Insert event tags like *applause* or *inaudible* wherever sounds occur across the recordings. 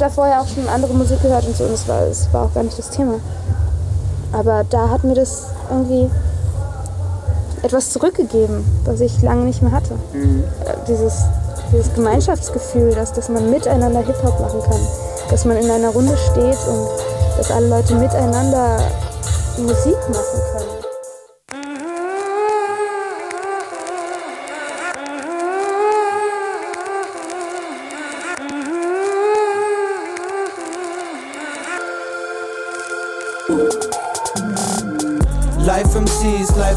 davor ja auch schon andere Musik gehört und so und es war, es war auch gar nicht das Thema. Aber da hat mir das irgendwie etwas zurückgegeben, was ich lange nicht mehr hatte. Mhm. Dieses, dieses Gemeinschaftsgefühl, dass, dass man miteinander Hip-Hop machen kann. Dass man in einer Runde steht und dass alle Leute miteinander Musik machen können.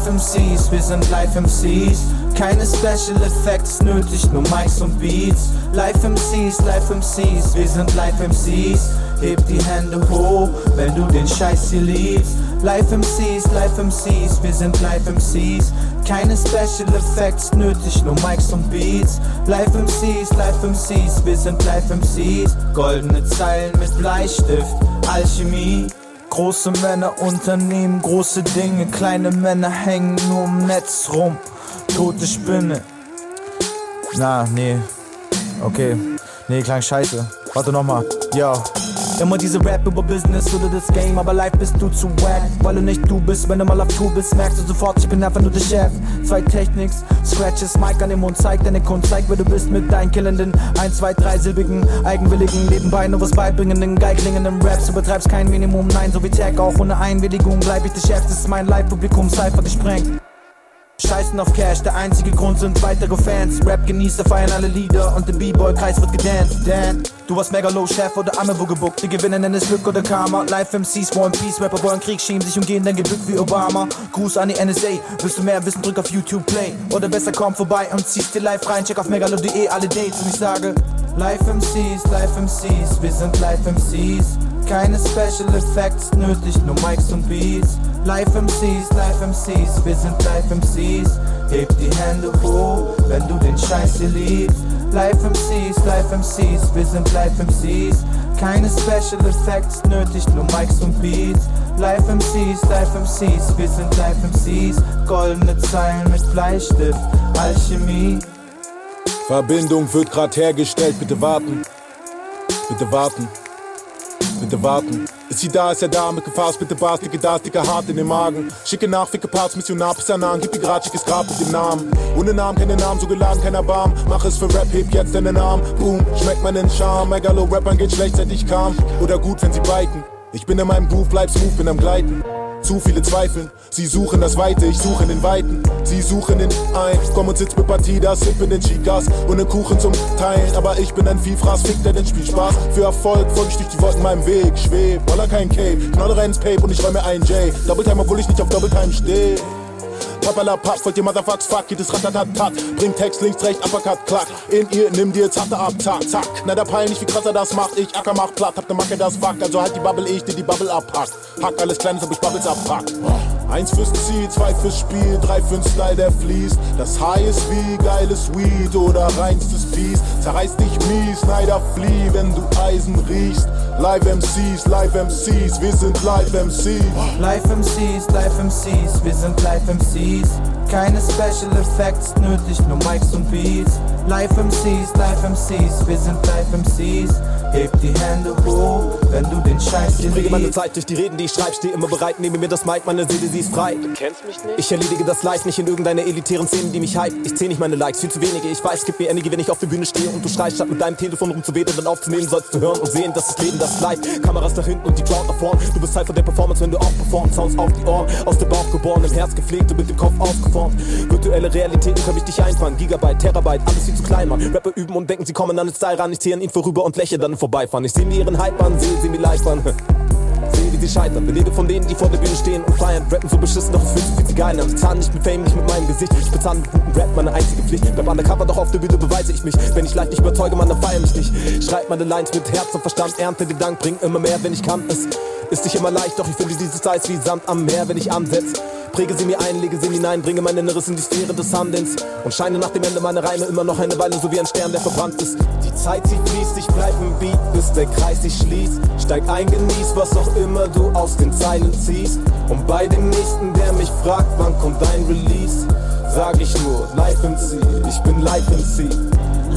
Live MCs, wir sind Live MCs. Keine Special Effects nötig, nur Mics und Beats. Live MCs, Live MCs, wir sind Live MCs. Heb die Hände hoch, wenn du den Scheiß hier liebst. Live MCs, Live MCs, wir sind Live MCs. Keine Special Effects nötig, nur Mics und Beats. Live MCs, Live MCs, wir sind Live MCs. Goldene Zeilen mit Bleistift, Alchemie. Große Männer unternehmen große Dinge, kleine Männer hängen nur im Netz rum. Tote Spinne. Na, nee. Okay. Nee, klang scheiße. Warte nochmal. Yo. Immer diese Rap über Business oder das Game, aber live bist du zu wack. Weil du nicht du bist, wenn du mal auf Tour bist, merkst du sofort, ich bin einfach nur der Chef. Zwei Techniks, Scratches, Mike an dem Mund, zeig deine Kunst, zeig wer du bist mit deinen killenden, ein, zwei, drei silbigen, eigenwilligen, nebenbei nur was beibringenden, geiglingenden Raps. Du betreibst kein Minimum, nein, so wie Tag, auch ohne Einwilligung bleib ich der Chef, das ist mein Live-Publikum, Cypher gesprengt. Scheißen auf Cash, der einzige Grund sind weitere Fans. Rap-Genießer feiern alle Lieder und im B-Boy-Kreis wird gedanced. Dan, du warst Megalo-Chef oder Amewo gebuckt. Die Gewinner nennen es Glück oder Karma. Live-MCs wollen Peace, Rapper wollen Krieg, schämen sich und gehen dann gebückt wie Obama. Gruß an die NSA, willst du mehr wissen, drück auf YouTube Play. Oder besser komm vorbei und ziehst dir live rein, check auf megalo.de alle Dates und ich sage Live-MCs, Live-MCs, wir sind Live-MCs. Keine Special Effects nötig, nur Mics und Beats. Live MCs, Live MCs, wir sind Live MCs. Heb die Hände hoch, wenn du den Scheiß hier liebst. Live MCs, Live MCs, wir sind Live MCs. Keine Special Effects nötig, nur Mics und Beats. Live MCs, Live MCs, wir sind Live MCs. Goldene Zeilen mit Bleistift, Alchemie. Verbindung wird grad hergestellt, bitte warten. Bitte warten. Bitte warten. Ist sie da, ist er da, mit Gefahr, bitte Bars, dicke Das, dicke Hart in den Magen. Schicke nach, ficke Parts, Missionar, Pisanan, gib ihr grad, schickes Grab mit dem Namen. Ohne Namen, keine Namen, so geladen, keiner Barm. Mach es für Rap, heb jetzt deinen Arm. Boom, schmeckt meinen Charme. Megalo-Rappern geht schlecht, seit ich kam. Oder gut, wenn sie biken. Ich bin in meinem Groove, bleib smooth, bin am Gleiten. Zu viele Zweifeln, sie suchen das Weite, ich suche den Weiten. Sie suchen den ein, komm und sitz mit Partidas, sippen den Chicas und den Kuchen zum Teilen. Aber ich bin ein Viehfraß, fick der den Spielspaß. Für Erfolg folge ich durch die Wolken meinem Weg, schweb, voller kein Cape. Knolle rein ins Pape und ich räume ein J. Double Time, obwohl ich nicht auf Double Time stehe. Papalapap, folgt ihr Motherfucks, fuck, geht es ratatatat. Bringt Text links, rechts, Uppercut, klack. In ihr, nimm dir Zatte ab, zack, zack. Na, der Peil nicht, wie krass er das macht. Ich Acker mach platt, hab ne Macke, das fuck. Also halt die Bubble, ich dir die Bubble abpack. Hack alles Kleines, ob ich Bubbles abpack. Eins fürs Ziel, zwei fürs Spiel, drei für'n Style, der fließt. Das High ist wie geiles Weed oder reinstes Peace. Zerreißt dich mies, Neider flieh, wenn du Eisen riechst. Live MCs, Live MCs, wir sind Live MCs. Live MCs, Live MCs, wir sind Live MCs. Keine Special Effects nötig, nur Mics und Beats. Live MCs, Live MCs, wir sind Live MCs. Heb die Hände hoch, wenn du den Scheiß Ich bringe meine Zeit durch die Reden, die ich schreibe, stehe immer bereit, nehme mir das Mic, meine Seele, sie ist frei. Du kennst mich nicht? Ich erledige das live, nicht in irgendeiner elitären Szene, die mich hype. Ich zähle nicht meine Likes, viel zu wenige. Ich weiß, gib mir Energie, wenn ich auf der Bühne stehe und du schreist, statt mit deinem Telefon rumzuwedeln, dann aufzunehmen, sollst du hören und sehen, dass das Leben das live. Kameras nach hinten und die Crowd nach vorn. Du bist Teil von der Performance, wenn du auch performst. Sounds auf die Ohren, aus dem Bauch geboren, im Herz gepflegt und mit dem Kopf aufgeformt. Virtuelle Realitäten können mich dich einfangen. Gigabyte, Terabyte, alles viel zu klein, Mann. Rapper üben und denken, sie kommen an den Style ran. Ich ziehe an ihn vorüber und lächle dann Vorbeifahren. Ich sehe mir ihren Hype an, sehe sie mir live an. *laughs* Sehe, wie sie scheitern. Belege von denen, die vor der Bühne stehen und feiern. Rappen so beschissen, doch es fühlt sich geil an. Ich zahle nicht mit Fame, nicht mit meinem Gesicht. Ich bezahle mit gutem Rap, meine einzige Pflicht. Bleib undercover, doch auf der Bühne beweise ich mich. Wenn ich live nicht überzeuge, man, dann feier mich nicht. Schreib meine Lines mit Herz und Verstand, ernte den Dank, bring immer mehr, wenn ich kann. Es ist nicht immer leicht, doch ich finde dieses Eis wie Sand am Meer, wenn ich ansetz. Präge sie mir ein, lege sie hinein, bringe mein Inneres in die Sphäre des Handelns und scheine nach dem Ende meiner Reime immer noch eine Weile so wie ein Stern, der verbrannt ist. Die Zeit, sie fließt, ich bleib im Beat, bis der Kreis sich schließt. Steig ein, genieß, was auch immer du aus den Zeilen ziehst. Und bei dem nächsten, der mich fragt, wann kommt dein Release, sag ich nur, Live MC, ich bin Live MC.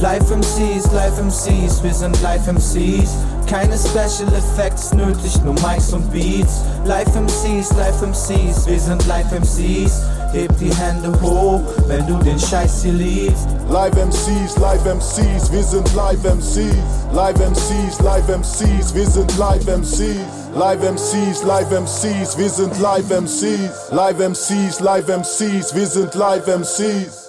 Live MCs, Live MCs, wir sind Live MCs. Keine Special Effects nötig, nur Mics und Beats. Live MCs, Live MCs, wir sind Live MCs. Heb die Hände hoch, wenn du den Scheiß hier liebst. Live MCs, Live MCs, wir sind Live MCs. Live MCs, Live MCs, wir sind Live MCs. Live MCs, Live MCs, wir sind Live MCs. Live MCs, Live MCs, wir sind Live MCs.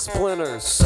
splinters.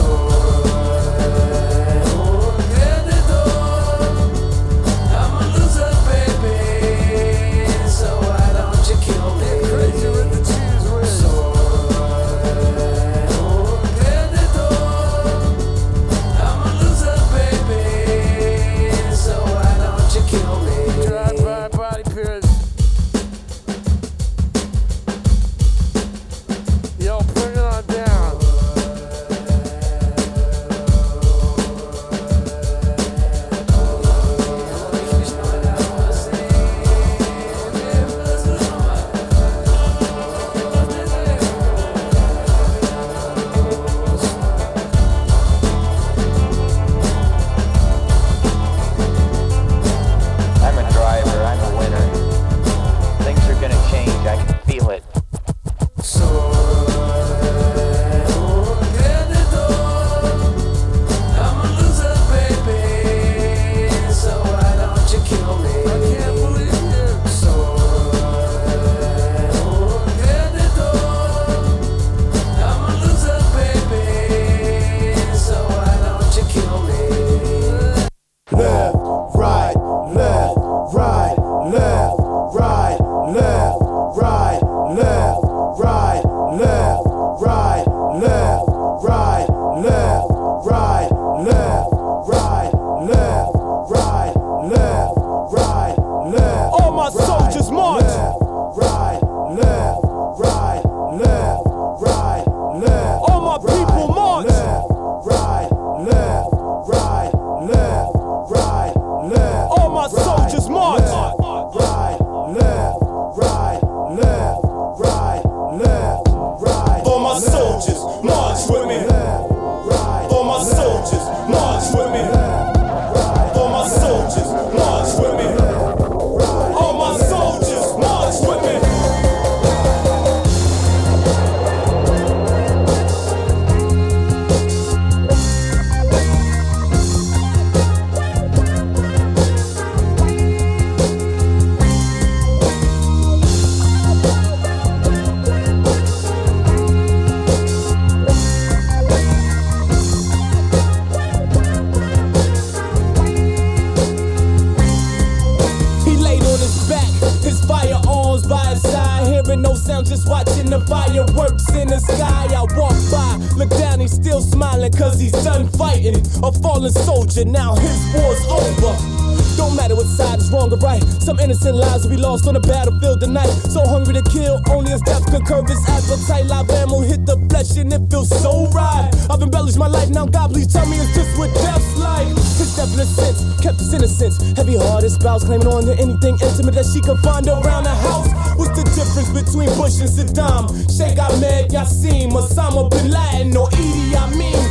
spouse, claiming on to anything intimate that she could find around the house. What's the difference between Bush and Saddam? Sheikh Ahmed Yassim, Osama bin Laden, or Idi Amin?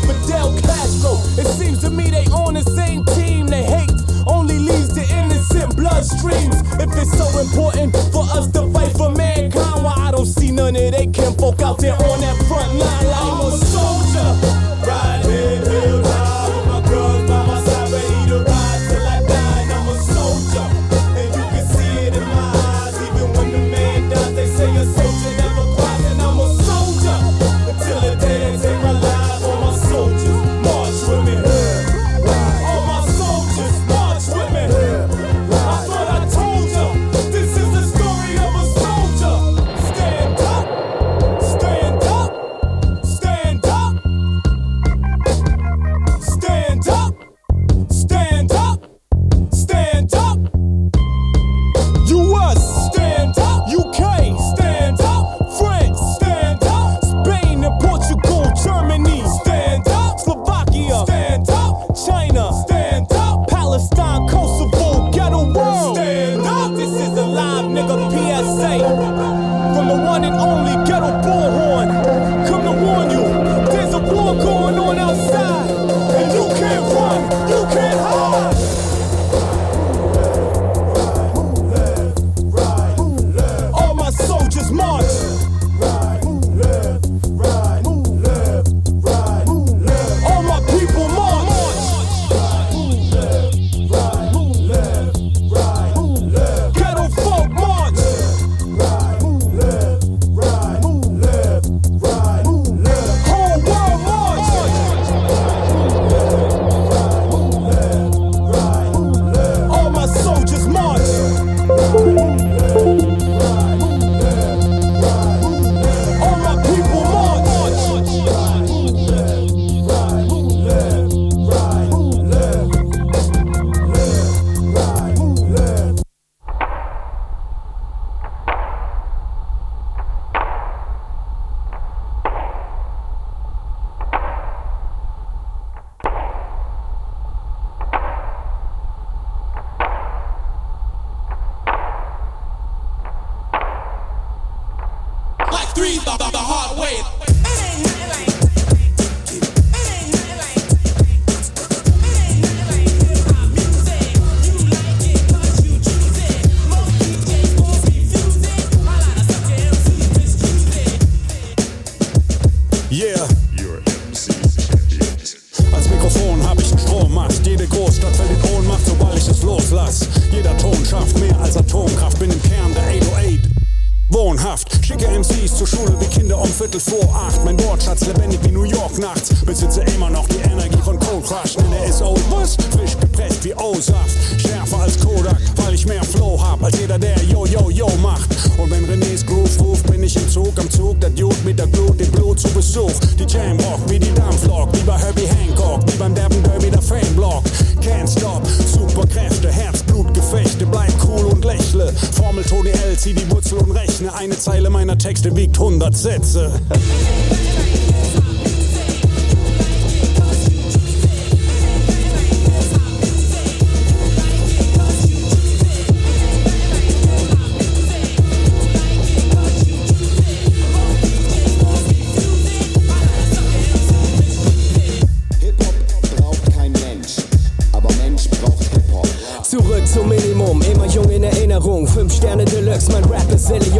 Zieh die Wurzel und rechne. Eine Zeile meiner Texte wiegt 100 Sätze.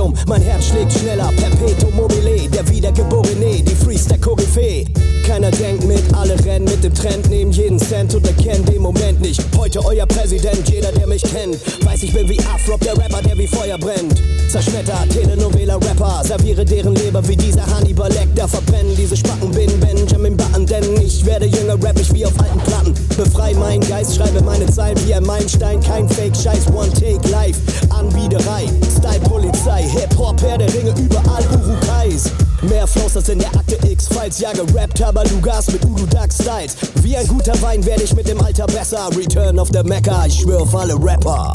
Helium. Mein Herz schlägt schneller, Perpetuum mobile. Der Wiedergeborene, die Freestyle Koryphäe. Keiner denkt mit, alle rennen mit dem Trend, nehmen jeden Cent und erkennen den Moment nicht. Heute euer Präsident, jeder der mich kennt, weiß ich bin wie Afrop, der Rapper, der wie Feuer brennt. Zerschmetter, Telenovela Rapper, serviere deren Leber wie dieser Hannibal Lecter. Verbrennen diese Spacken, bin Benjamin Button, denn ich werde jünger, rap ich wie auf alten Platten. Befrei meinen Geist, schreibe meine Zeilen wie ein Meilenstein, kein Fake Scheiß, One Take Live, Anbiederei, Style Polizei, Hip Hop, Herr der Ringe, überall Urukais. Mehr Flows als in der Akte X-Files, ja gerappt, aber du Gas mit Udo Duck Styles. Wie ein guter Wein werde ich mit dem Alter besser. Return of the Mecca, ich schwör auf alle Rapper.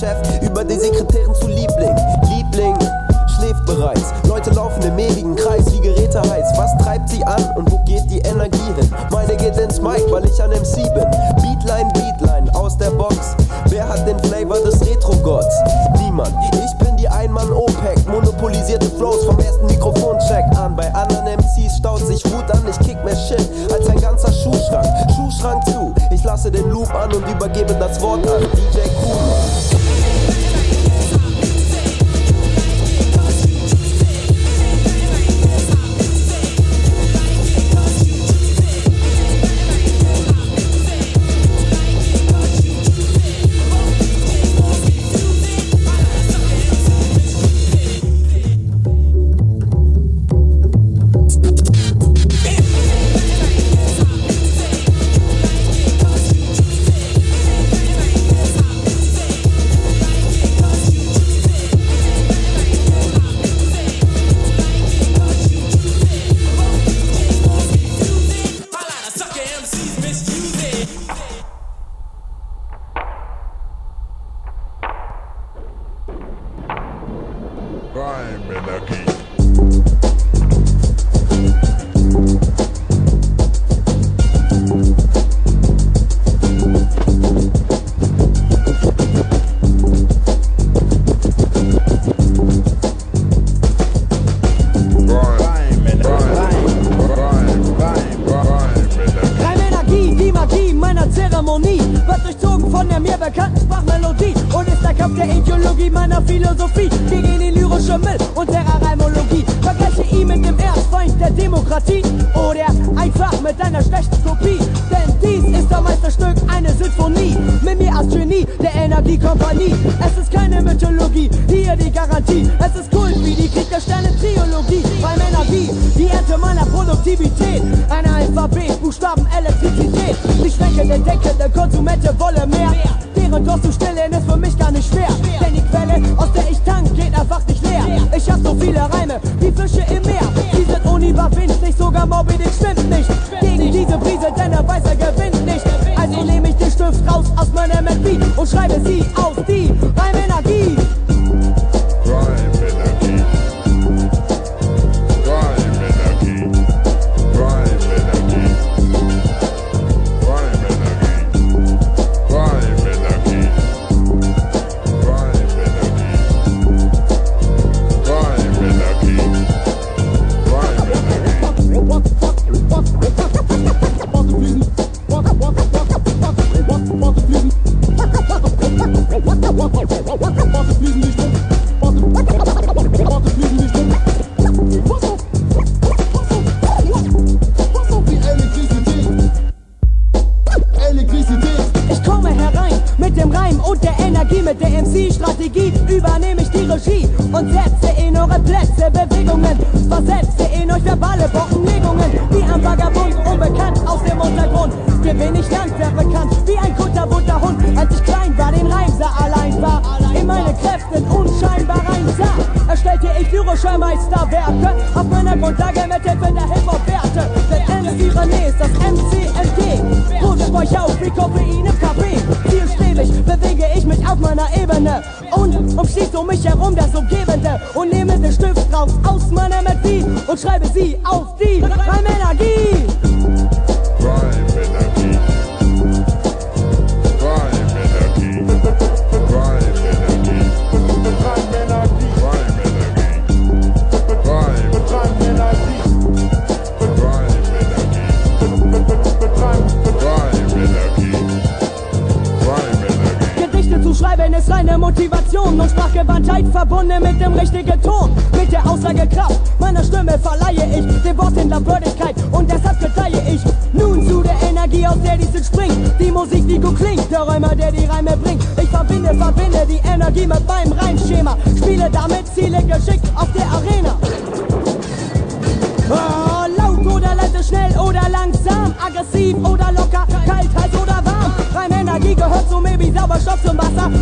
Chef über die Sekretärin zu Liebling. Liebling schläft bereits, Leute laufen im ewigen Kreis wie Geräte heiß. Was treibt sie an und wo geht die Energie hin? Meine geht ins Mic, weil ich ein MC bin. Beatline, Beatline aus der Box. Wer hat den Flavor des Retro-Gods? Niemand. Ich bin die Ein-Mann-OPEC, monopolisierte Flows vom ersten Mikrofoncheck an. Bei anderen MCs staut sich Wut an, ich kick mehr Shit als ein ganzer Schuhschrank. Schuhschrank zu, ich lasse den Loop an und übergebe das Wort an DJ Kuhn.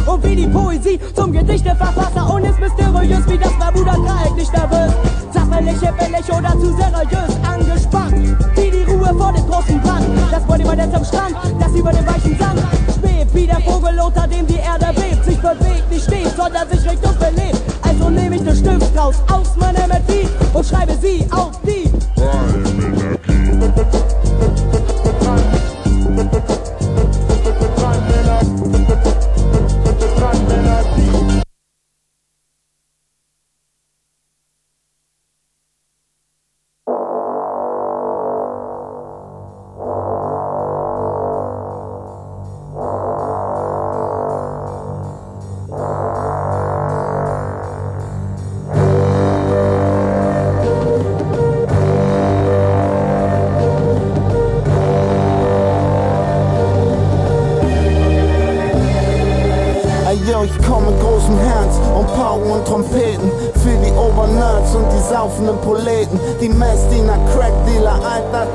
Und wie die Poesie zum Gedichteverfasser und ist mysteriös wie das Bermuda-Dreieck nicht nervös. Zappelig, hippelig oder zu seriös angespannt, wie die Ruhe vor dem großen Brand. Das Bodyboard am Strand, das über dem weichen Sand schwebt, wie der Vogel unter dem die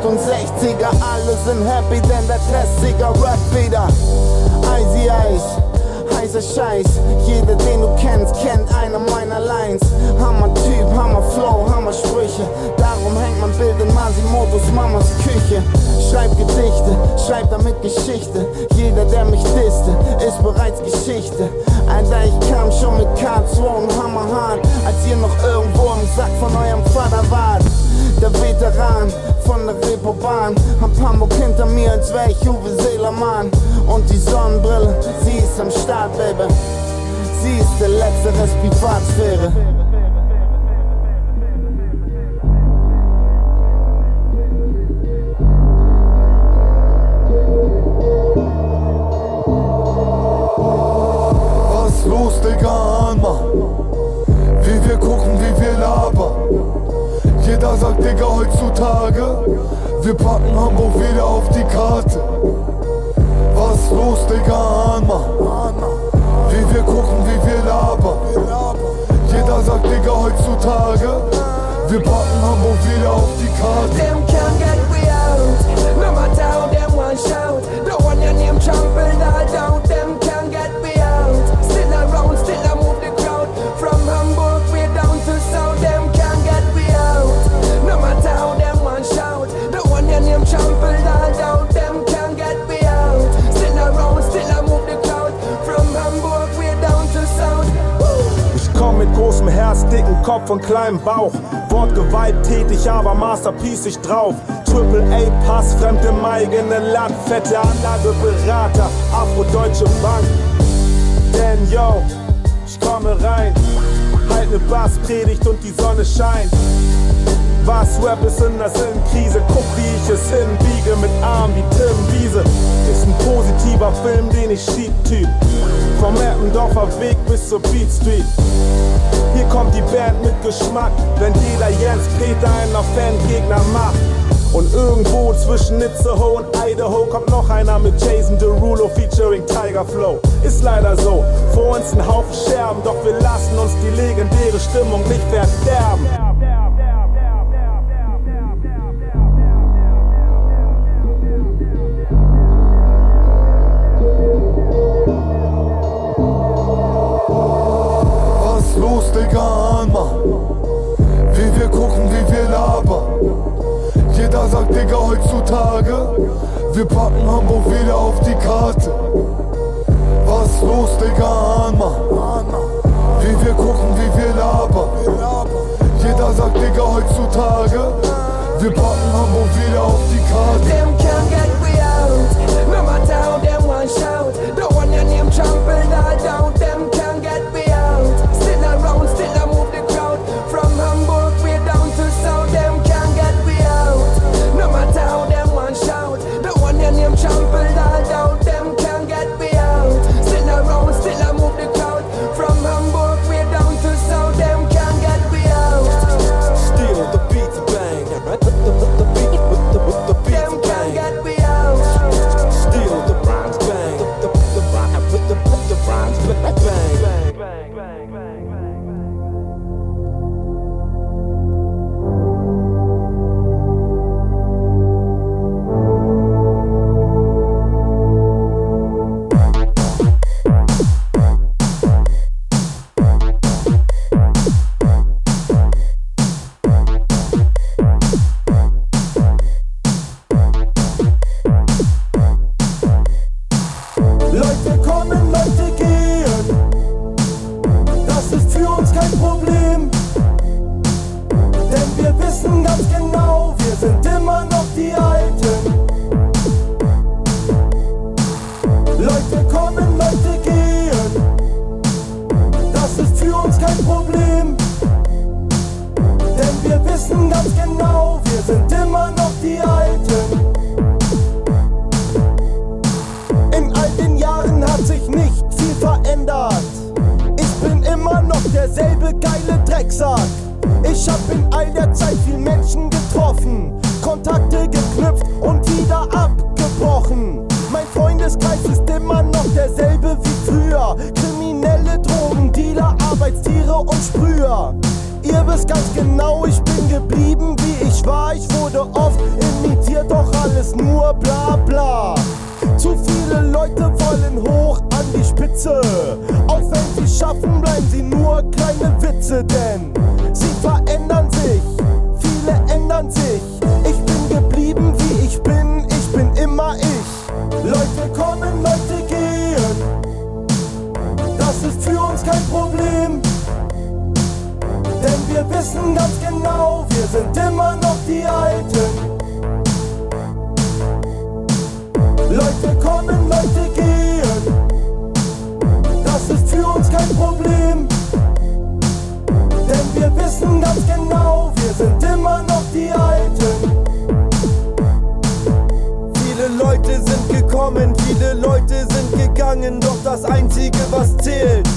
Alt-68er, alle sind happy, denn der Klassiker Rap wieder. Icy Ice. Heißer Scheiß, jeder den du kennst, kennt eine meiner Lines. Hammer Typ, Hammer Flow, Hammer Sprüche. Darum hängt mein Bild in Masimotos Mamas Küche. Schreib Gedichte, schreib damit Geschichte. Jeder, der mich disste, ist bereits Geschichte. Alter, ich kam schon mit K2 und Hammerhart, als ihr noch irgendwo im Sack von eurem Vater wart. Der Veteran von der Reeperbahn, hab Hamburg hinter mir, als wär ich Uwe Seelermann. Und die Sonnenbrille, sie ist am Start, Baby. Sie ist der letzte Rest Privatsphäre. Kleinem Bauch. Wort gewalttätig, aber Masterpiece ich drauf. Triple A Pass, fremd im eigenen Land. Fette Anlageberater, Afrodeutsche Bank. Denn yo, ich komme rein. Halt ne Basspredigt und die Sonne scheint. Was Rap ist in der Sinnkrise, guck wie ich es hinbiege mit Armen wie Tim Wiese. Ist ein positiver Film, den ich schieb, Typ. Vom Eppendorfer Weg bis zur Beat Street. Hier kommt die Band mit Geschmack, wenn jeder Jens Peter einer Fangegner macht. Und irgendwo zwischen Itzehoe und Idaho kommt noch einer mit Jason Derulo featuring Tiger Flow. Ist leider so, vor uns ein Haufen Scherben, doch wir lassen uns die legendäre Stimmung nicht verderben. Wir Freundeskreis ist immer noch derselbe wie früher. Kriminelle Drogendealer, Arbeitstiere und Sprüher. Ihr wisst ganz genau, ich bin geblieben wie ich war. Ich wurde oft imitiert, doch alles nur bla bla. Zu viele Leute wollen hoch an die Spitze. Auch wenn sie schaffen, bleiben sie nur kleine Witze, denn sie verändern sich. Viele ändern sich. Kein Problem. Denn wir wissen ganz genau, wir sind immer noch die Alten. Leute kommen, Leute gehen. Das ist für uns kein Problem. Denn wir wissen ganz genau, wir sind immer noch die Alten. Viele Leute sind gekommen, viele Leute sind gegangen, doch das Einzige, was zählt,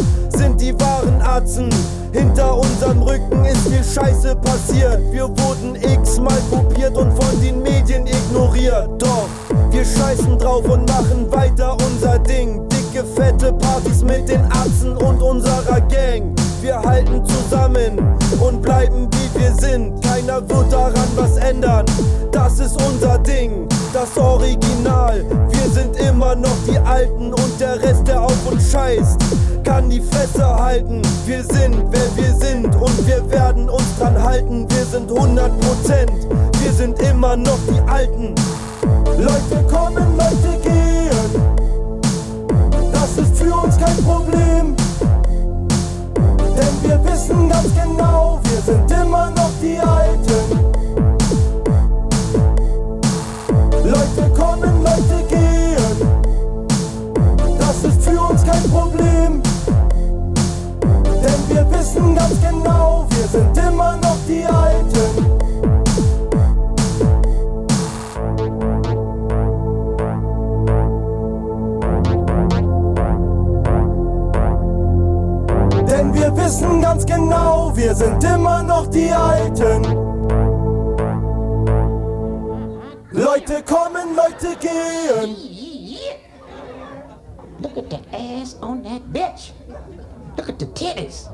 die wahren Atzen. Hinter unserem Rücken ist viel Scheiße passiert. Wir wurden x-mal kopiert und von den Medien ignoriert. Doch wir scheißen drauf und machen weiter unser Ding. Dicke, fette Partys mit den Atzen und unserer Gang. Wir halten zusammen und bleiben wie wir sind. Keiner wird daran was ändern. Das ist unser Ding, das Original. Wir sind immer noch die Alten und der Rest, der auf uns scheißt, kann die Fresse halten. Wir sind, wer wir sind und wir werden uns dran halten. Wir sind 100% Wir sind immer noch die Alten. Leute kommen, Leute gehen. Das ist für uns kein Problem. Denn wir wissen ganz genau, wir sind immer noch die Alten. Leute wissen ganz genau, wir sind immer noch die Alten. Denn wir wissen ganz genau, wir sind immer noch die Alten. Leute kommen, Leute gehen. Look at the ass on that bitch. Look at the titties.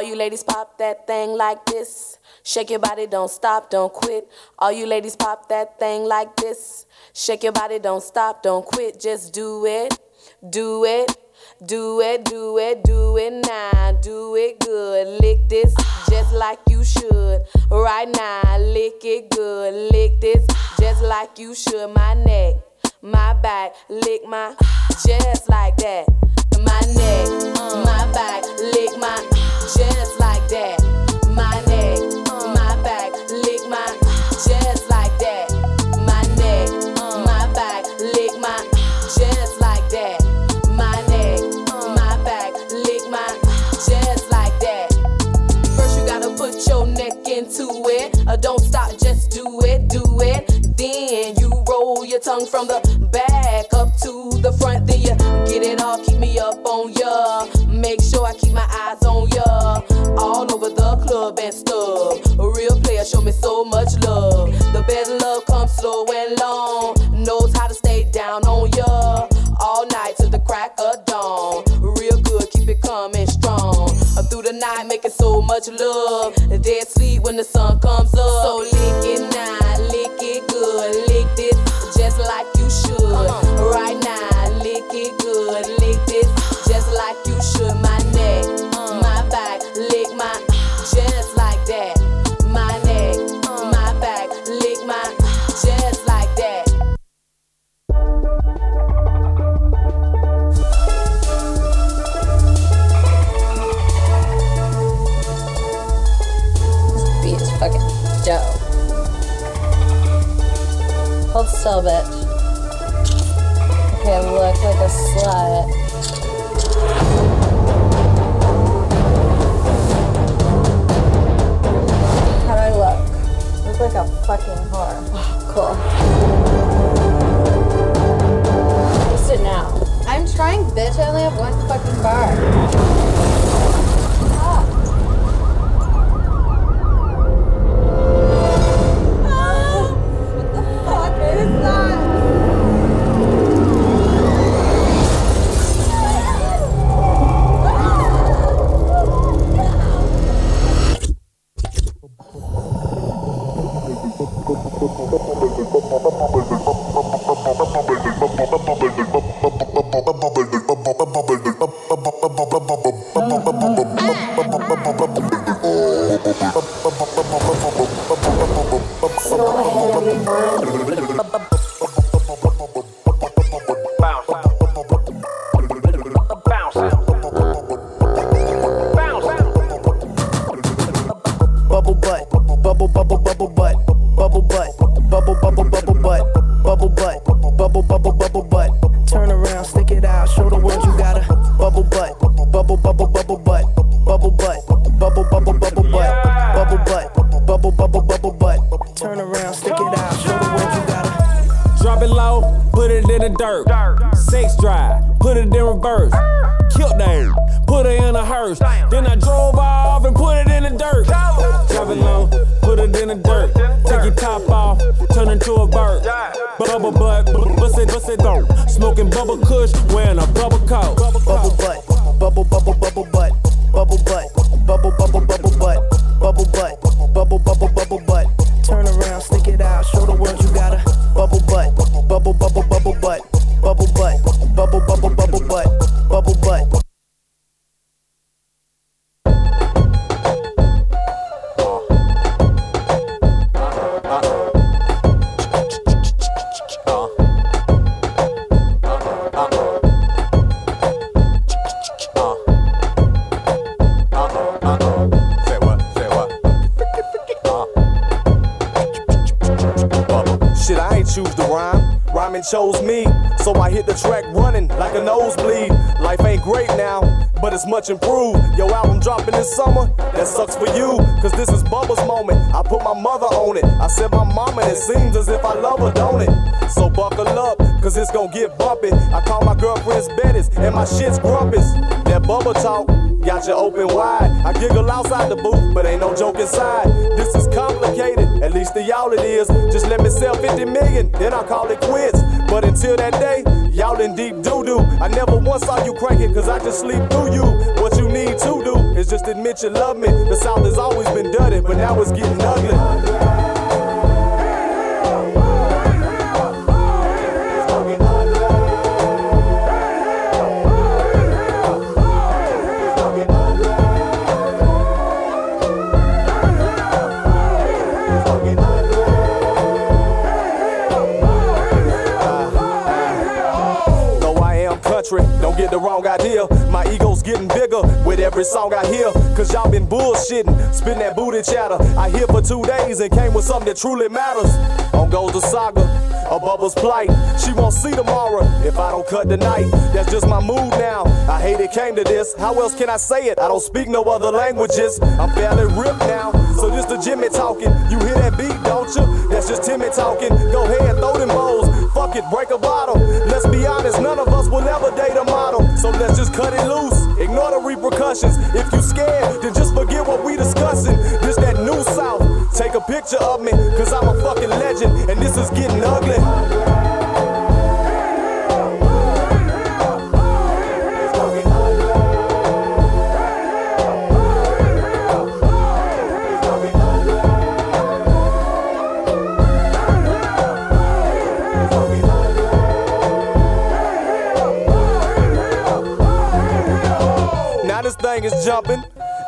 All you ladies pop that thing like this. Shake your body, don't stop, don't quit. All you ladies pop that thing like this. Shake your body, don't stop, don't quit. Just do it, do it. Do it, do it, do it now. Do it good. Lick this just like you should. Right now, lick it good. Lick this just like you should. My neck, my back, lick my just like that. My neck, my back, lick my just like that. My neck, my back, lick my just like that. My neck, my back, lick my just like that. My neck, my back, lick my just like that. First you gotta put your neck into it. Don't stop, just do it, do it. Then you roll your tongue from the back up to the front. Then you get it all, keep me up on ya. Make sure I keep my eyes on ya. All over the club and stuff. A real player show me so much love. The best love comes slow and long. Knows how to stay down on ya. All night till the crack of dawn. Real good, keep it coming strong. I'm through the night making so much love. Dead sleep when the sun comes up. So lick it now. fucking dough. Hold still, bitch. Okay, look like a slut. How do I look? Look like a fucking whore. *sighs* cool. Just it now. I'm trying, bitch. I only have one fucking bar. Choose the rhyme. Rhyming chose me, so I hit the track running like a nosebleed. Life ain't great now, but it's much improved. Yo, album dropping this summer, that sucks for you, cause this is Bubba's moment. I put my mother on it. I said my mama, and it seems as if I love her, don't it? So buckle up, cause it's gonna get bumpy. I call my girlfriends Bettis, and my shit's grumpus. That Bubba talk. Got you open wide. I giggle outside the booth, but ain't no joke inside. This is complicated, at least to y'all it is. Just let me sell 50 million, then I'll call it quits. But until that day, y'all in deep doo doo. I never once saw you cranking, cause I just sleep through you. What you need to do is just admit you love me. The South has always been dirty, but now it's getting ugly. Country, the wrong idea. My ego's getting bigger with every song I hear. Cause y'all been bullshitting, spitting that booty chatter. I here for two days and came with something that truly matters. On goes the saga, a bubble's plight. She won't see tomorrow if I don't cut tonight. That's just my mood now. I hate it came to this. How else can I say it? I don't speak no other languages. I'm fairly ripped now. So this the Jimmy talking. You hear that beat, don't you? That's just Timmy talking. Go ahead, throw them bowls. Fuck it, break a bottle. Let's be honest, none of us will ever date a model. So let's just cut it loose. Ignore the repercussions. If you scared, then just forget what we discussing. This that new South. Take a picture of me, cause I'm a fucking legend. And this is getting ugly. Thing is jumping.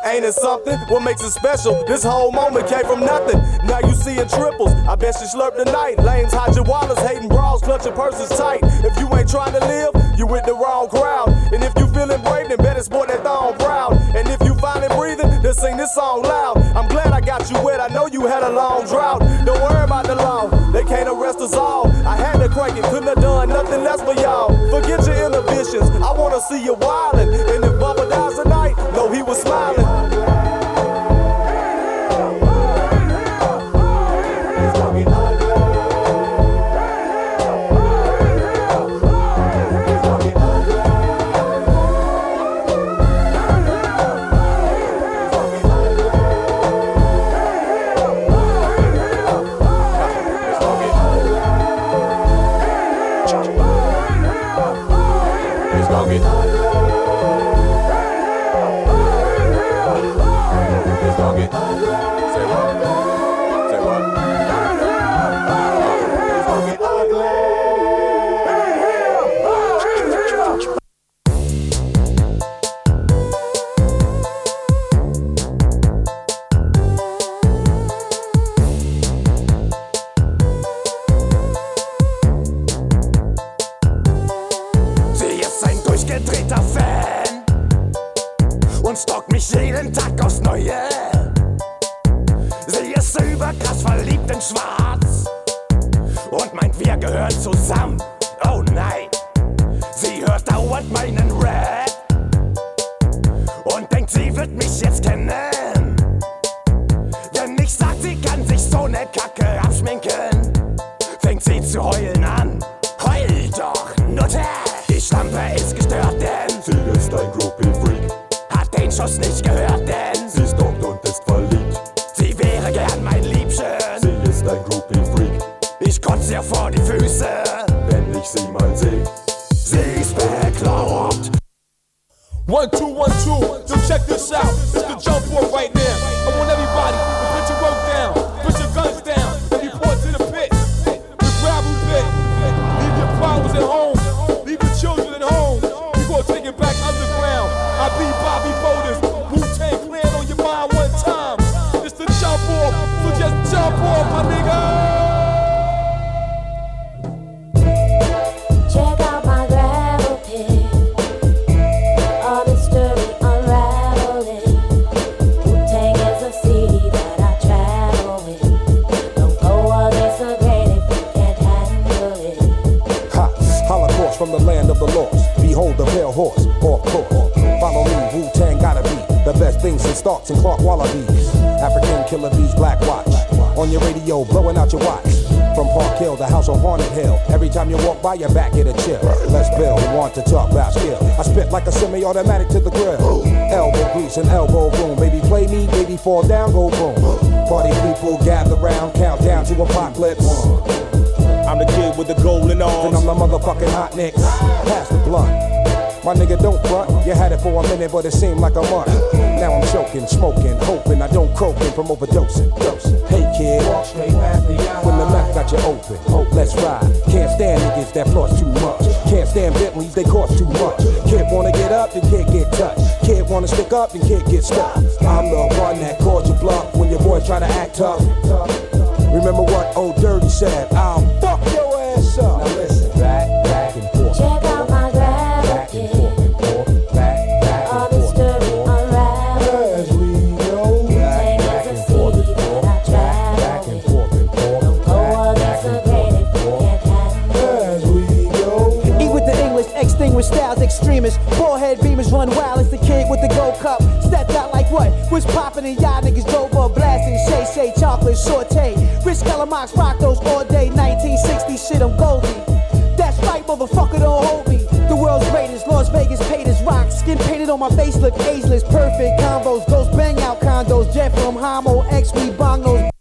Ain't it something? What makes it special? This whole moment came from nothing. Now you seeing triples. I bet you slurp tonight. Lames, your wallets, hating bras, clutching purses tight. If you ain't trying to live, you with the wrong crowd. And if you feeling brave, then better sport that thong proud. And if you finally breathing, then sing this song loud. I'm glad I got you wet. I know you had a long drought. Don't worry about the law. They can't arrest us all. I had to crank it. Couldn't have done nothing less for y'all. Forget your inhibitions. I wanna see you wildin'. Horse, off course. Follow me, Wu Tang gotta be the best thing since Starks and Clark Wallabies. African killer bees, black watch. On your radio, blowing out your watch. From Park Hill to House on Haunted Hill. Every time you walk by, your back get a chill. Let's build, want to talk about skill. I spit like a semi automatic to the grill. Elbow grease and elbow boom. Baby, play me, baby, fall down, go boom. Party people gather round, count down to apocalypse. I'm the kid with the golden arms. And I'm the motherfucking hot nicks. Pass the blunt. My nigga, don't front. You had it for a minute, but it seemed like a month. Now I'm choking, smoking, hoping I don't croaking from overdosing. Hey kid, when the mouth got you open, let's ride. Can't stand niggas that floss too much. Can't stand Bentleys, they cost too much. Kid wanna get up, then kid get touched. Kid wanna stick up, then kid get stuck. I'm the one that calls you bluff when your boy try to act tough. Remember what old Dirty said? I'll fuck your Was popping and y'all niggas drove up blasting. Shay Shay chocolate saute. Rich Calamox rock those all day. 1960 shit, I'm Goldie. That's right, motherfucker, don't hold me. The world's greatest, Las Vegas paid as rock. Skin painted on my face, look ageless. Perfect combos, ghost bang out condos. Jet from Homo, X, we bong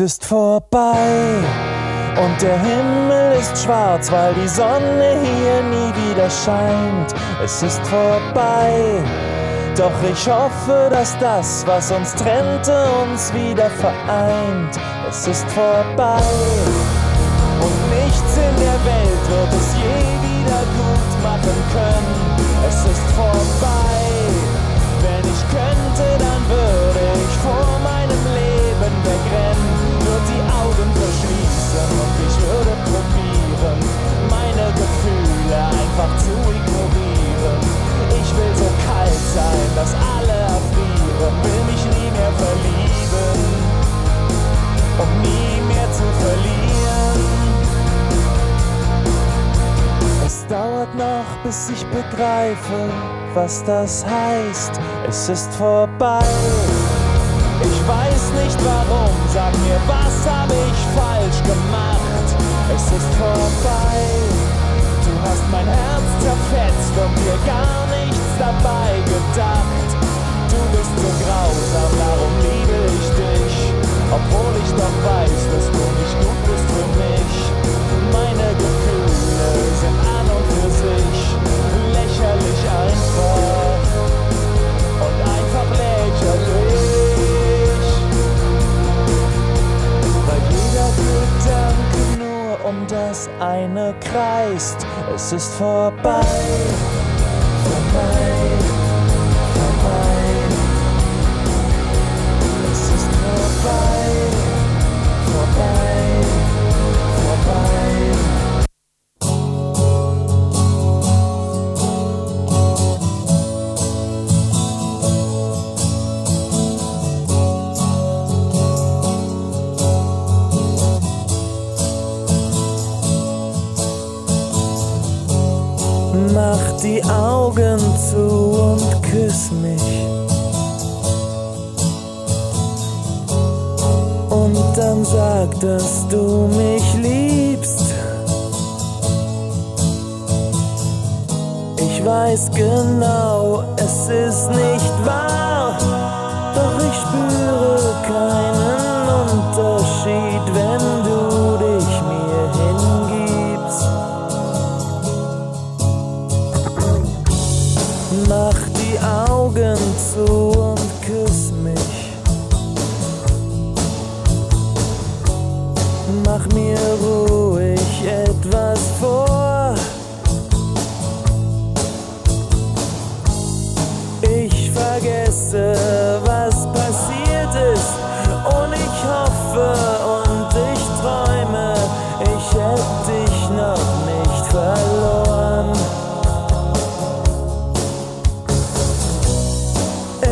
Es ist vorbei und der Himmel ist schwarz, weil die Sonne hier nie wieder scheint. Es ist vorbei, doch ich hoffe, dass das, was uns trennte, uns wieder vereint. Es ist vorbei und nichts in der Welt wird es je wieder gut machen können. Begreife, was das heißt. Es ist vorbei. Ich weiß nicht warum, sag mir, was habe ich falsch gemacht? Es ist vorbei. Du hast mein Herz zerfetzt und dir gar nichts dabei gedacht. Du bist so grausam, darum liebe ich dich. Obwohl ich doch weiß, dass du nicht gut bist für mich. Meine Gefühle sind an und für sich lächerlich einfach. Und einfach lächerlich. Weil jeder Gedanke nur um das eine kreist. Es ist vorbei. Vorbei. Vorbei.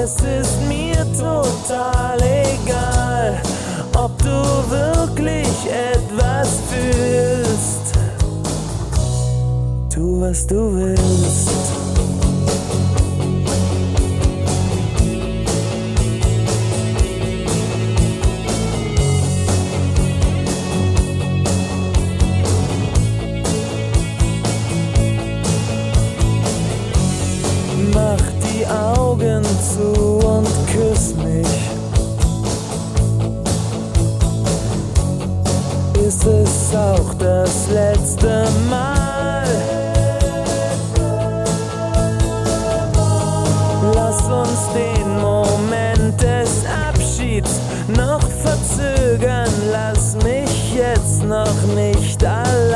Es ist mir total egal, ob du wirklich etwas fühlst. Tu, was du willst. Auch das letzte Mal? Lass uns den Moment des Abschieds noch verzögern. Lass mich jetzt noch nicht allein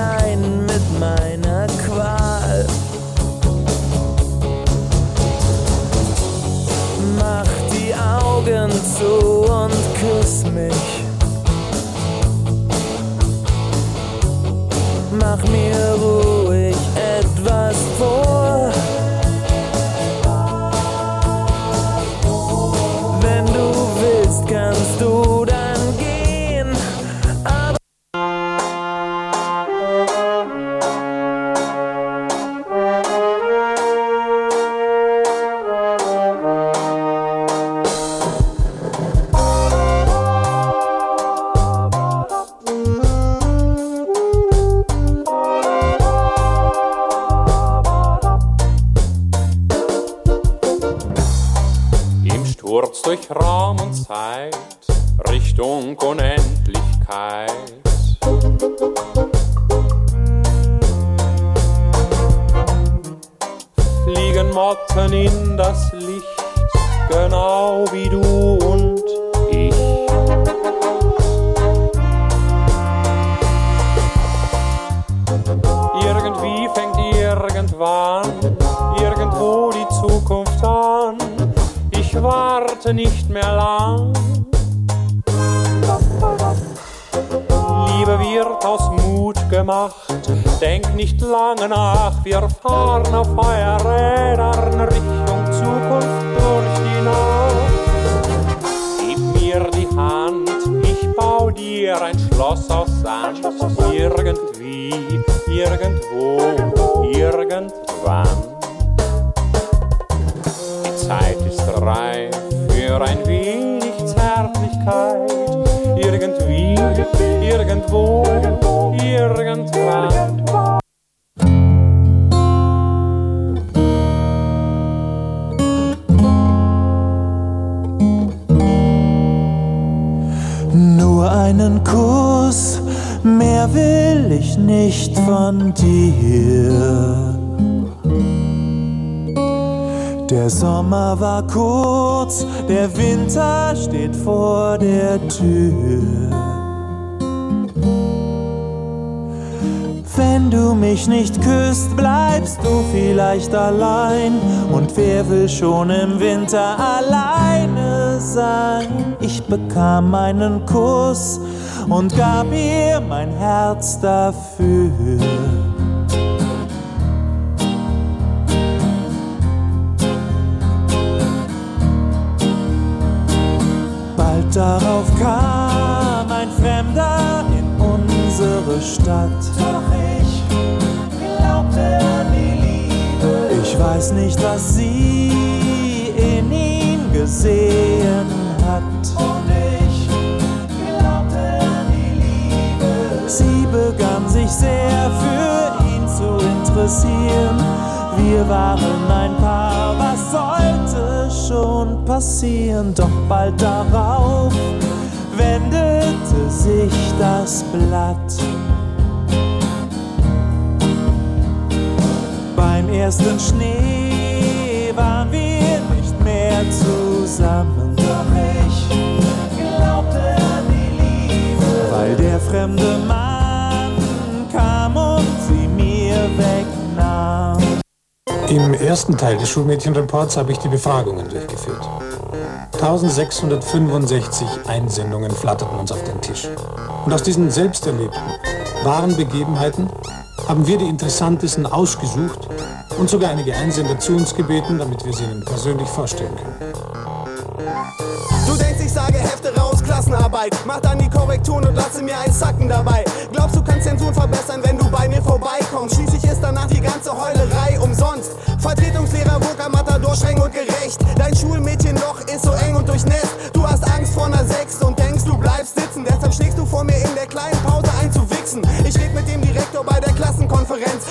irgendwo, Sommer war kurz, der Winter steht vor der Tür. Wenn du mich nicht küsst, bleibst du vielleicht allein. Und wer will schon im Winter alleine sein? Ich bekam einen Kuss und gab ihr mein Herz dafür. Passieren? Doch bald darauf wendete sich das Blatt. Beim ersten Schnee waren wir nicht mehr zusammen. Doch ich glaubte an die Liebe, weil der fremde Mann kam und sie mir wegnahm. Im ersten Teil des Schulmädchenreports habe ich die Befragungen durchgeführt. 1665 Einsendungen flatterten uns auf den Tisch. Und aus diesen selbsterlebten, wahren Begebenheiten haben wir die interessantesten ausgesucht und sogar einige Einsender zu uns gebeten, damit wir sie ihnen persönlich vorstellen können. Du denkst, ich sage Hefte raus, Klassenarbeit. Mach dann die Korrekturen und lasse mir einen Sacken dabei. Glaubst du kannst Zensuren verbessern, wenn du bei mir vorbeikommst? Schließlich ist danach die ganze Heulerei umsonst. Vertretungslehrer, Voka, Streng und gerecht. Dein Schulmädchenloch ist so eng und durchnässt. Du hast Angst vor einer Sechs und denkst, du bleibst sitzen. Deshalb schlägst du vor mir in der kleinen Pause ein zu wichsen. Ich red mit dem Direktor bei der Klassenkonferenz.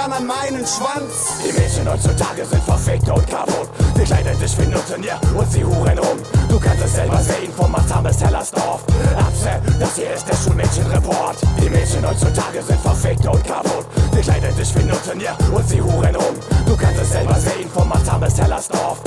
Ran an meinen Schwanz. Die Mädchen heutzutage sind verfickt und kaputt. Sie kleiden dich wie Nutten, ja, und sie huren rum. Du kannst es selber sehen, vom Marzahn bis Hellersdorf. Abse, das hier ist der Schulmädchenreport. Die Mädchen heutzutage sind verfickt und kaputt. Sie kleiden dich wie Nutten, ja, und sie huren rum. Du kannst es selber sehen, vom Marzahn bis Hellersdorf.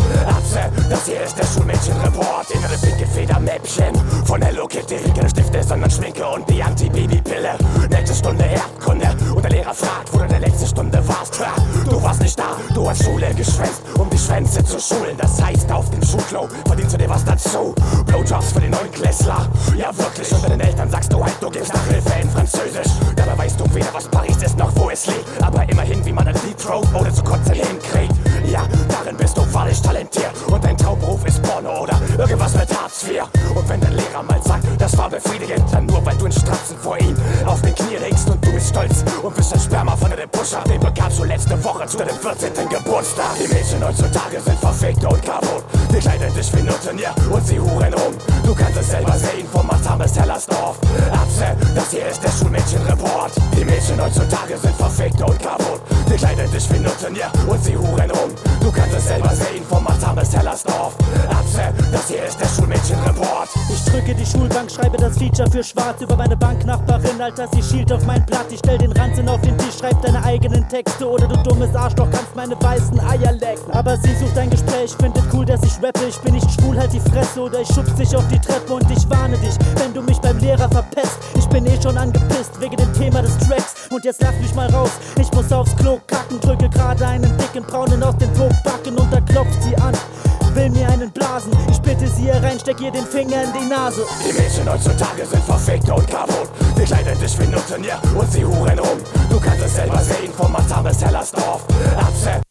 Abse, das hier ist der Schulmädchenreport. Innere pinke Federmäppchen. Von Hello Kitty, keine Stifte, sondern Schminke und die Anti-Baby-Pille. Nächste Stunde Erdkunde. Und der Lehrer fragt, wo du in der letzten Stunde warst. Ha, du warst nicht da, du hast Schule geschwänzt, um die Schwänze zu schulen. Das heißt, auf dem Schulklo verdienst du dir was dazu. Blowjobs für den Neunklässler. Ja, wirklich. Und deinen Eltern sagst du halt, du gibst nach Hilfe in Französisch. Dabei weißt du weder, was Paris ist, noch wo es liegt. Aber immerhin, wie man ein Throat ohne zu kotzen hinkriegt. Ja, darin bist du wahrlich talentiert. Und dein Traumberuf ist Porno oder irgendwas mit Hartz IV. Und wenn dein Lehrer mal sagt, das war befriedigend, dann nur, weil du in Stratzen vor ihm auf den Knie legst und du bist stolz und bist ein Sperma von einem Pusher. Den bekamst du letzte Woche zu deinem 14. Geburtstag. Die Mädchen heutzutage sind verfickt und kaputt. Die kleiden dich wie Nutten, ja, und sie huren rum. Du kannst es selber sehen vom Matam bis Hellersdorf. Abse, das hier ist der Schulmädchenreport. Die Mädchen heutzutage sind verfickt und kaputt. Die kleiden dich wie Nutten, ja, und sie huren rum. Du kannst es selber sehen vom Matam bis Hellersdorf. Abse, das hier ist der Schulmädchenreport. Ich drücke die Schulbank, schreibe das Feature für schwarz über meine Banknachbarin, Alter, sie schielt auf mein Blatt. Ich stell den Ranzen auf den Tisch, schreib deine eigenen Texte oder du dummes Arschloch kannst meine weißen Eier lecken. Aber sie sucht ein Gespräch, findet cool, dass ich rappe. Ich bin nicht schwul, halt die Fresse oder ich schubs dich auf die Treppe und ich warne dich, wenn du mich beim Lehrer verpesst. Ich bin eh schon angepisst wegen dem Thema des Tracks und jetzt lass mich mal raus. Ich muss aufs Klo kacken, drücke gerade einen dicken Braunen aus den Backen und da klopft sie an. Will mir einen blasen, ich bitte sie herein, steck ihr den Finger in die Nase. Die Mädchen heutzutage sind verfickt und kaputt. Die kleiden dich wie Nutten, ja, und sie huren rum. Du kannst es selber sehen vom Matam bis Hellersdorf. Abse.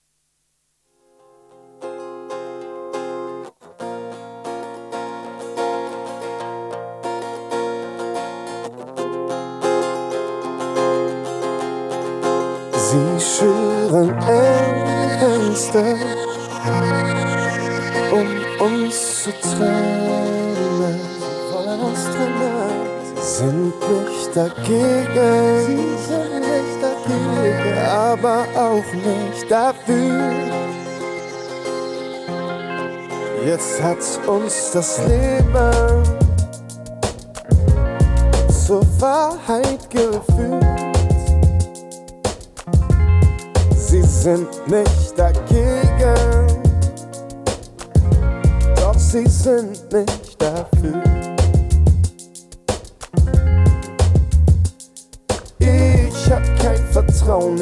Nicht dagegen. Aber auch nicht dafür. Jetzt hat uns das Leben zur Wahrheit geführt. Sie sind nicht dagegen, doch sie sind nicht dafür.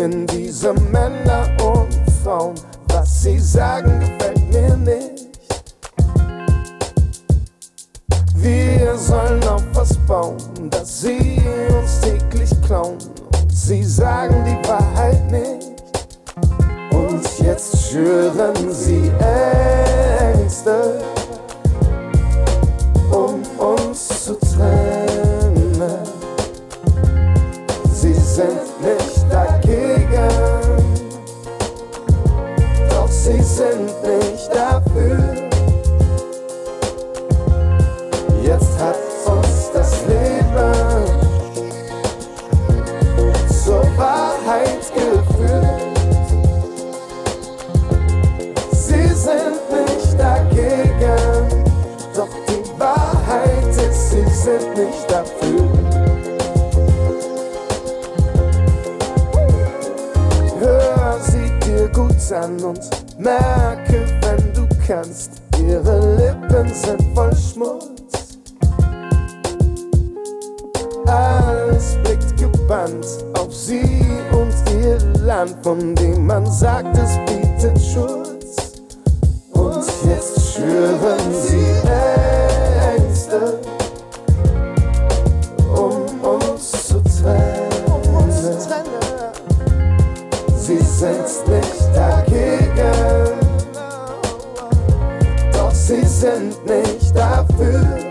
In diese Männer Sie sind nicht dagegen, doch sie sind nicht dafür.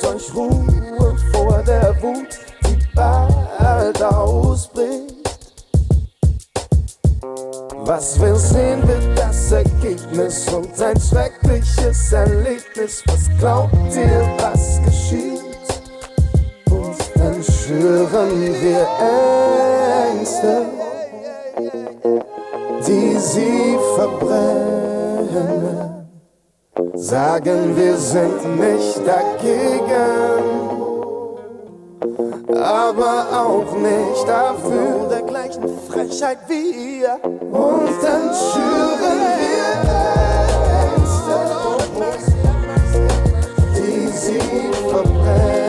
Könnt euch Ruhe vor der Wut, die bald ausbricht. Was wir sehen, wird das Ergebnis und ein schreckliches Erlebnis. Was glaubt ihr, was geschieht? Und dann schüren wir Ängste, die sie verbrennen. Sagen, wir sind nicht dagegen, aber auch nicht dafür. Der gleichen Frechheit wie ihr. Und dann schüren wir Ängste, die sie verbrennen.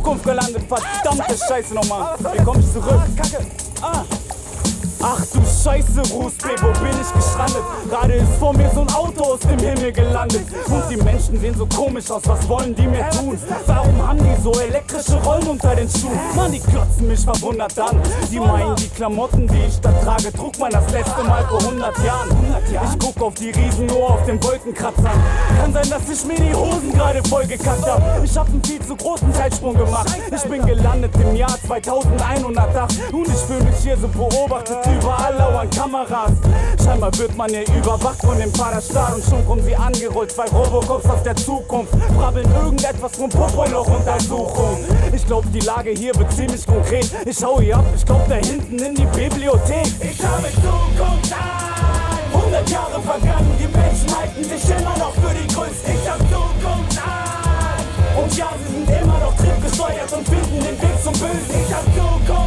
Zukunft gelandet, verdammte Scheiße nochmal. Hier komm ich zurück. Kacke. Ah. Ach du Scheiße, Bruce wo bin ich gestrandet? Gerade ist vor mir so ein Auto aus dem Himmel gelandet. Und die Menschen sehen so komisch aus, was wollen die mir tun? Warum haben die so elektrische Rollen unter den Schuhen? Mann, die klotzen mich verwundert an. Die meinen, die Klamotten, die ich da trage, trug man das letzte Mal vor 100 Jahren. Ich guck auf die Riesen nur auf den Wolkenkratzern. Kann sein, dass ich mir die Hosen gerade vollgekackt hab. Ich hab einen viel zu großen Zeitsprung gemacht. Ich bin gelandet im Jahr 2108 und ich fühle mich hier so beobachtet. Überall lauern Kameras. Scheinbar wird man hier überwacht von dem Vaterstaat und schon kommen sie angerollt. Zwei Robocops aus der Zukunft brabbeln irgendetwas vom Popo-Loch Untersuchung. Ich glaub, die Lage hier wird ziemlich konkret. Ich schau hier ab, ich glaub da hinten in die Bibliothek. Ich habe Zukunft an. 100 Jahre vergangen, die Menschen halten sich immer noch für die Größten. Ich hab Zukunft an. Und ja, sie sind immer noch triebgesteuert und finden den Weg zum Bösen. Ich hab Zukunft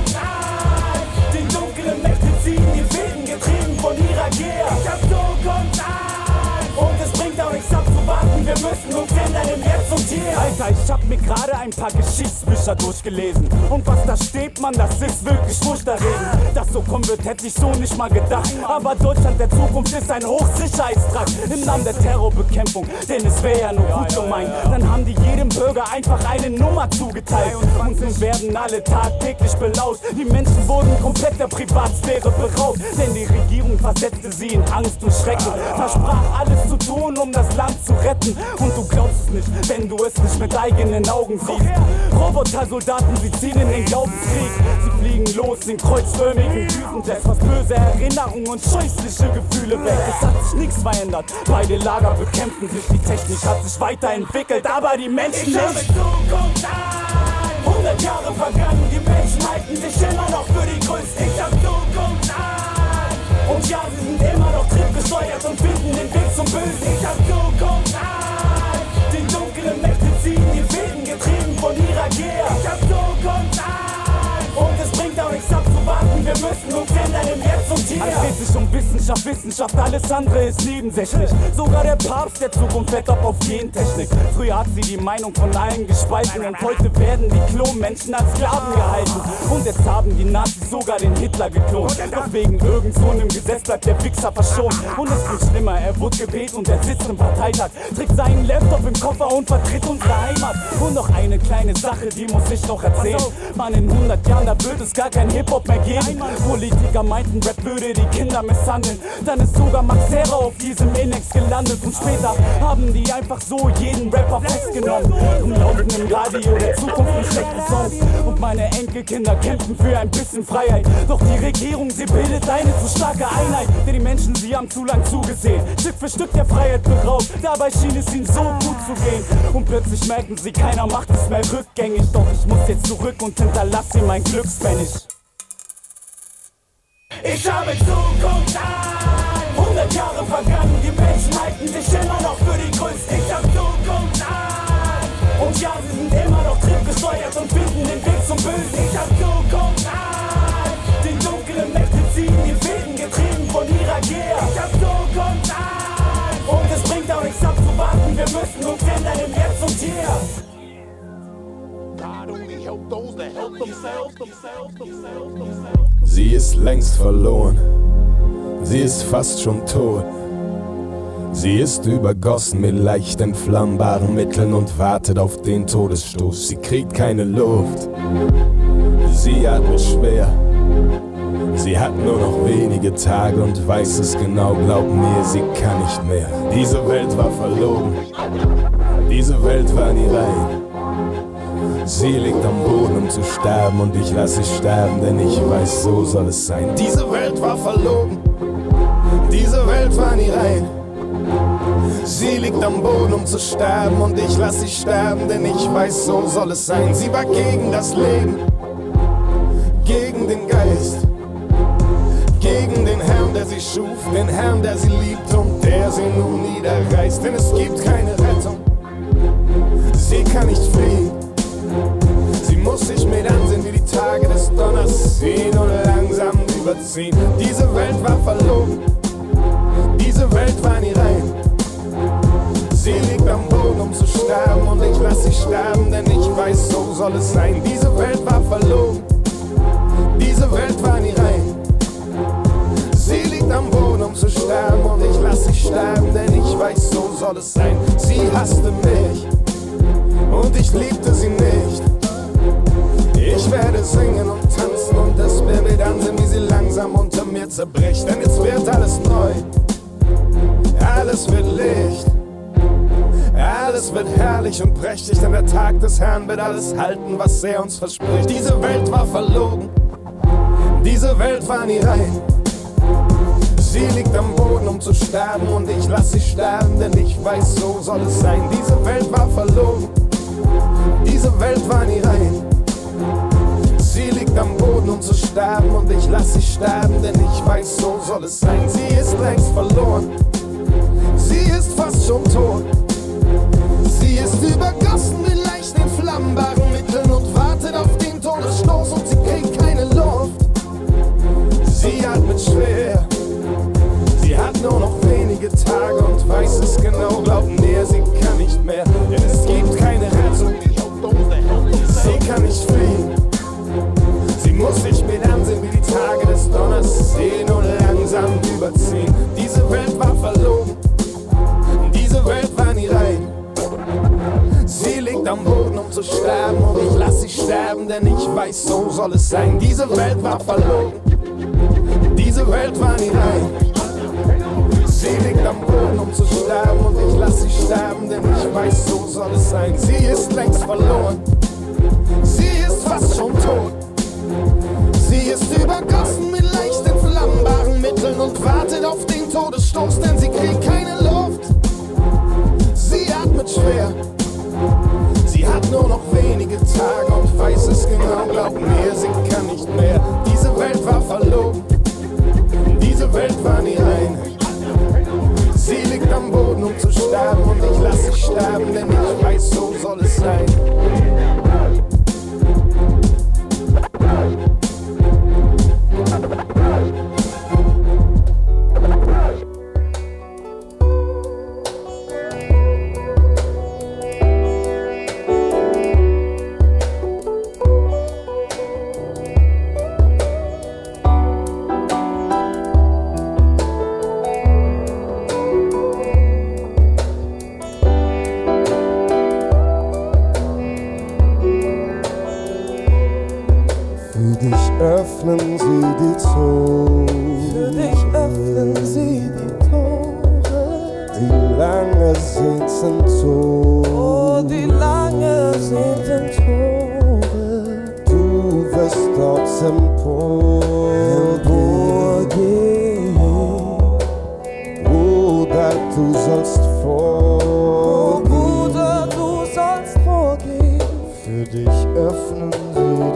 müssen uns ändern im Jetzt und Hier. Alter, ich hab mir gerade ein paar Geschichtsbücher durchgelesen. Und was da steht, man, das ist wirklich furchterregend. Dass so kommen wird, hätte ich so nicht mal gedacht. Aber Deutschland der Zukunft ist ein Hochsicherheitstrakt. Im Namen der Terrorbekämpfung, denn es wäre ja nur gut gemeint. Dann haben die jedem Bürger einfach eine Nummer zugeteilt. Und nun werden alle tagtäglich belauscht. Die Menschen wurden komplett der Privatsphäre beraubt. Denn die Regierung versetzte sie in Angst und Schrecken. Versprach alles zu tun, um das Land zu retten. Und du glaubst es nicht, wenn du es nicht mit eigenen Augen siehst. Robotersoldaten, sie ziehen in den Glaubenskrieg. Sie fliegen los in kreuzförmigen Düsenjets. Was böse Erinnerungen und scheußliche Gefühle weg. Es hat sich nichts verändert. Beide Lager bekämpfen sich. Die Technik hat sich weiterentwickelt, aber die Menschen Ich nicht. Zukunft an. 100 Jahre vergangen, die Menschen halten sich immer noch für die Größten. Ich hab Zukunft an. Und ja, sie sind immer noch triebgesteuert und finden den Weg zum Bösen. Ich hab Zukunft an. Die dunklen Mächte ziehen wir müssen uns ändern im Jetzt und Hier. Alles dreht sich um Wissenschaft, Wissenschaft, alles andere ist nebensächlich. Sogar der Papst der Zukunft fährt ab auf Gentechnik. Früher hat sie die Meinung von allen gespalten und heute werden die Klonmenschen als Sklaven gehalten. Und jetzt haben die Nazis sogar den Hitler geklont. Doch wegen irgend so einem Gesetz bleibt der Fixer verschont. Und es wird schlimmer, er wurde gewählt und er sitzt im Parteitag. Trägt seinen Laptop im Koffer und vertritt unsere Heimat. Und noch eine kleine Sache, die muss ich noch erzählen. Mann, in 100 Jahren, da wird es gar kein Hip-Hop mehr geben. Politiker meinten, Rap würde die Kinder misshandeln. Dann ist sogar Max Herre auf diesem Index gelandet. Und später haben die einfach so jeden Rapper festgenommen. Und laufen im Radio der Zukunft mit schlechten Songs. Und meine Enkelkinder kämpfen für ein bisschen Freiheit. Doch die Regierung, sie bildet eine zu starke Einheit. Denn die Menschen, sie haben zu lang zugesehen. Stück für Stück der Freiheit beraubt. Dabei schien es ihnen so gut zu gehen. Und plötzlich merken sie, keiner macht es mehr rückgängig. Doch ich muss jetzt zurück und hinterlasse mein Glückspfennig. Ich habe Zukunft an. 100 Jahre vergangen, die Menschen halten sich immer noch für die Größten. Ich hab Zukunft an. Und ja, sie sind immer noch triebgesteuert und finden den Weg zum Bösen. Ich hab Zukunft an. Die dunklen Mächte ziehen die Fäden, getrieben von ihrer Gier. Ich hab Zukunft an. Und es bringt auch nichts abzuwarten, wir müssen uns ändern im Jetzt und Hier. Sie ist längst verloren, sie ist fast schon tot. Sie ist übergossen mit leicht entflammbaren Mitteln und wartet auf den Todesstoß. Sie kriegt keine Luft, sie atmet schwer. Sie hat nur noch wenige Tage und weiß es genau, glaub mir, sie kann nicht mehr. Diese Welt war verlogen, diese Welt war nie rein. Sie liegt am Boden, um zu sterben, und ich lass sie sterben, denn ich weiß, so soll es sein. Diese Welt war verlogen, diese Welt war nie rein. Sie liegt am Boden, um zu sterben, und ich lass sie sterben, denn ich weiß, so soll es sein. Sie war gegen das Leben, gegen den Geist, gegen den Herrn, der sie schuf, den Herrn, der sie liebt und der sie nun niederreißt. Denn es gibt keine Rettung, sie kann nicht fliehen. Sie muss sich mit ansehen, wie die Tage des Donners ziehen und langsam überziehen. Diese Welt war verlogen, diese Welt war nie rein. Sie liegt am Boden, um zu sterben, und ich lass sie sterben. soll es sein. Diese Welt war verlogen, diese Welt war nie rein. Sie liegt am Boden, um zu sterben, und ich lass sie sterben, denn ich weiß, so soll es sein. Sie hasste mich, und ich liebte sie nicht. Ich werde singen und tanzen und das Baby dann sehen, wie sie langsam unter mir zerbricht. Denn jetzt wird alles neu, alles wird Licht. Alles wird herrlich und prächtig, denn der Tag des Herrn wird alles halten, was er uns verspricht. Diese Welt war verlogen, diese Welt war nie rein. Sie liegt am Boden, um zu sterben, und ich lass sie sterben, denn ich weiß, so soll es sein. Diese Welt war verlogen, diese Welt war nie rein. Sie liegt am Boden, um zu sterben, und ich lass sie sterben, denn ich weiß, so soll es sein. Sie ist längst verloren, sie ist fast schon tot. Sie ist übergossen mit leicht entflammbaren Mitteln und wartet auf den Todesstoß und sie kriegt keine Luft. Sie atmet schwer, sie hat nur noch wenige Tage und weiß es genau, glaubt mir, sie kann nicht mehr, denn es gibt. Sie kann nicht fliehen, sie muss sich mit ansehen, wie die Tage des Donners sehen und langsam überziehen. Diese Welt war verlogen, diese Welt war nie rein. Sie liegt am Boden, um zu sterben, und ich lass sie sterben, denn ich weiß, so soll es sein. Diese Welt war verlogen, diese Welt war nie rein. Sie liegt am Boden, um zu sterben, und ich lass sie sterben, denn ich weiß, so soll es sein. Sie ist längst verloren, fast schon tot. Sie ist übergossen mit leicht entflammbaren Mitteln und wartet auf den Todesstoß, denn sie kriegt keine Luft. Sie atmet schwer. Sie hat nur noch wenige Tage und weiß es genau, glaub mir, sie kann nicht mehr. Diese Welt war verlogen, diese Welt war nie rein. Sie liegt am Boden, um zu sterben, und ich lass sie sterben, denn ich weiß, so soll es sein. Für dich öffnen sie die Tore. Die lange sehnten Tore. Oh, die lange sehnten Tore. Du wirst dort emporgehen. Bruder, du sollst vorgehen. Bruder, du sollst vorgehen. Für dich öffnen sie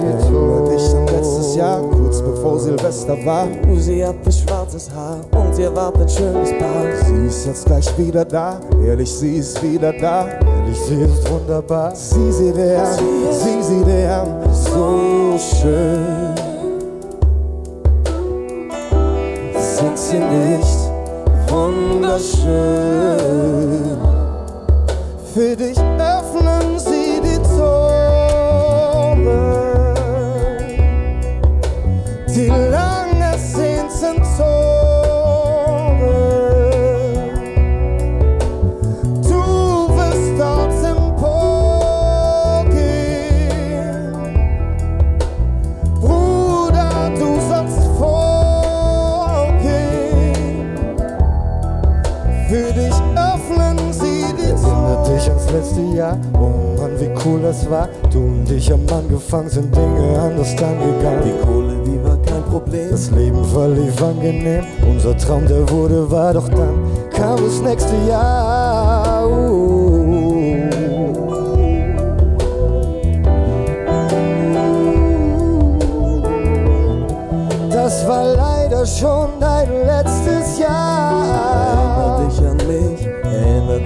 die Tore. dich an letztes Jahr, bevor Silvester war. Sie hatte schwarzes Haar und ihr wart ein schönes Paar. Sie ist jetzt gleich wieder da, ehrlich, sie ist wieder da. Ehrlich, sie ist wunderbar. Sie sieht er sie sieht er so schön. Sind sie nicht wunderschön? Für dich das war. Du und ich haben angefangen, sind Dinge anders angegangen. Die Kohle, die war kein Problem. Das Leben verlief angenehm. Unser Traum, der wurde wahr, doch dann kam das nächste Jahr. Das war leider schon dein letztes Jahr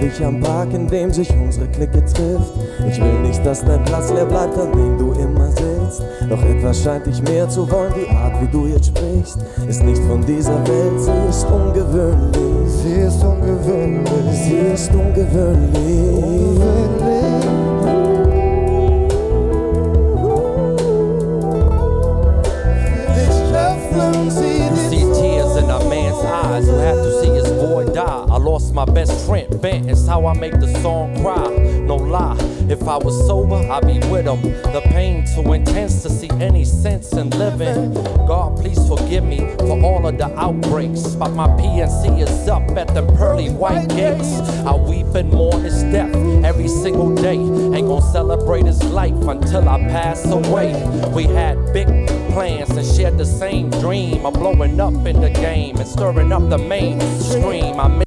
dich am Park, in dem sich unsere Clique trifft. Ich will nicht, dass dein Platz leer bleibt, an dem du immer sitzt. Doch etwas scheint dich mehr zu wollen, die Art, wie du jetzt sprichst. Ist nicht von dieser Welt, sie ist ungewöhnlich. Sie ist ungewöhnlich. Sie ist ungewöhnlich. ungewöhnlich. Sie tears in a man's ah, eyes who have to My best friend, Bent, it's how I make the song cry. No lie, if I was sober, I'd be with him. The pain too intense to see any sense in living. God, please forgive me for all of the outbreaks. But my PNC is up at them pearly white gates. I weep and mourn his death every single day. Ain't gonna celebrate his life until I pass away. We had big plans and shared the same dream of blowing up in the game and stirring up the mainstream. I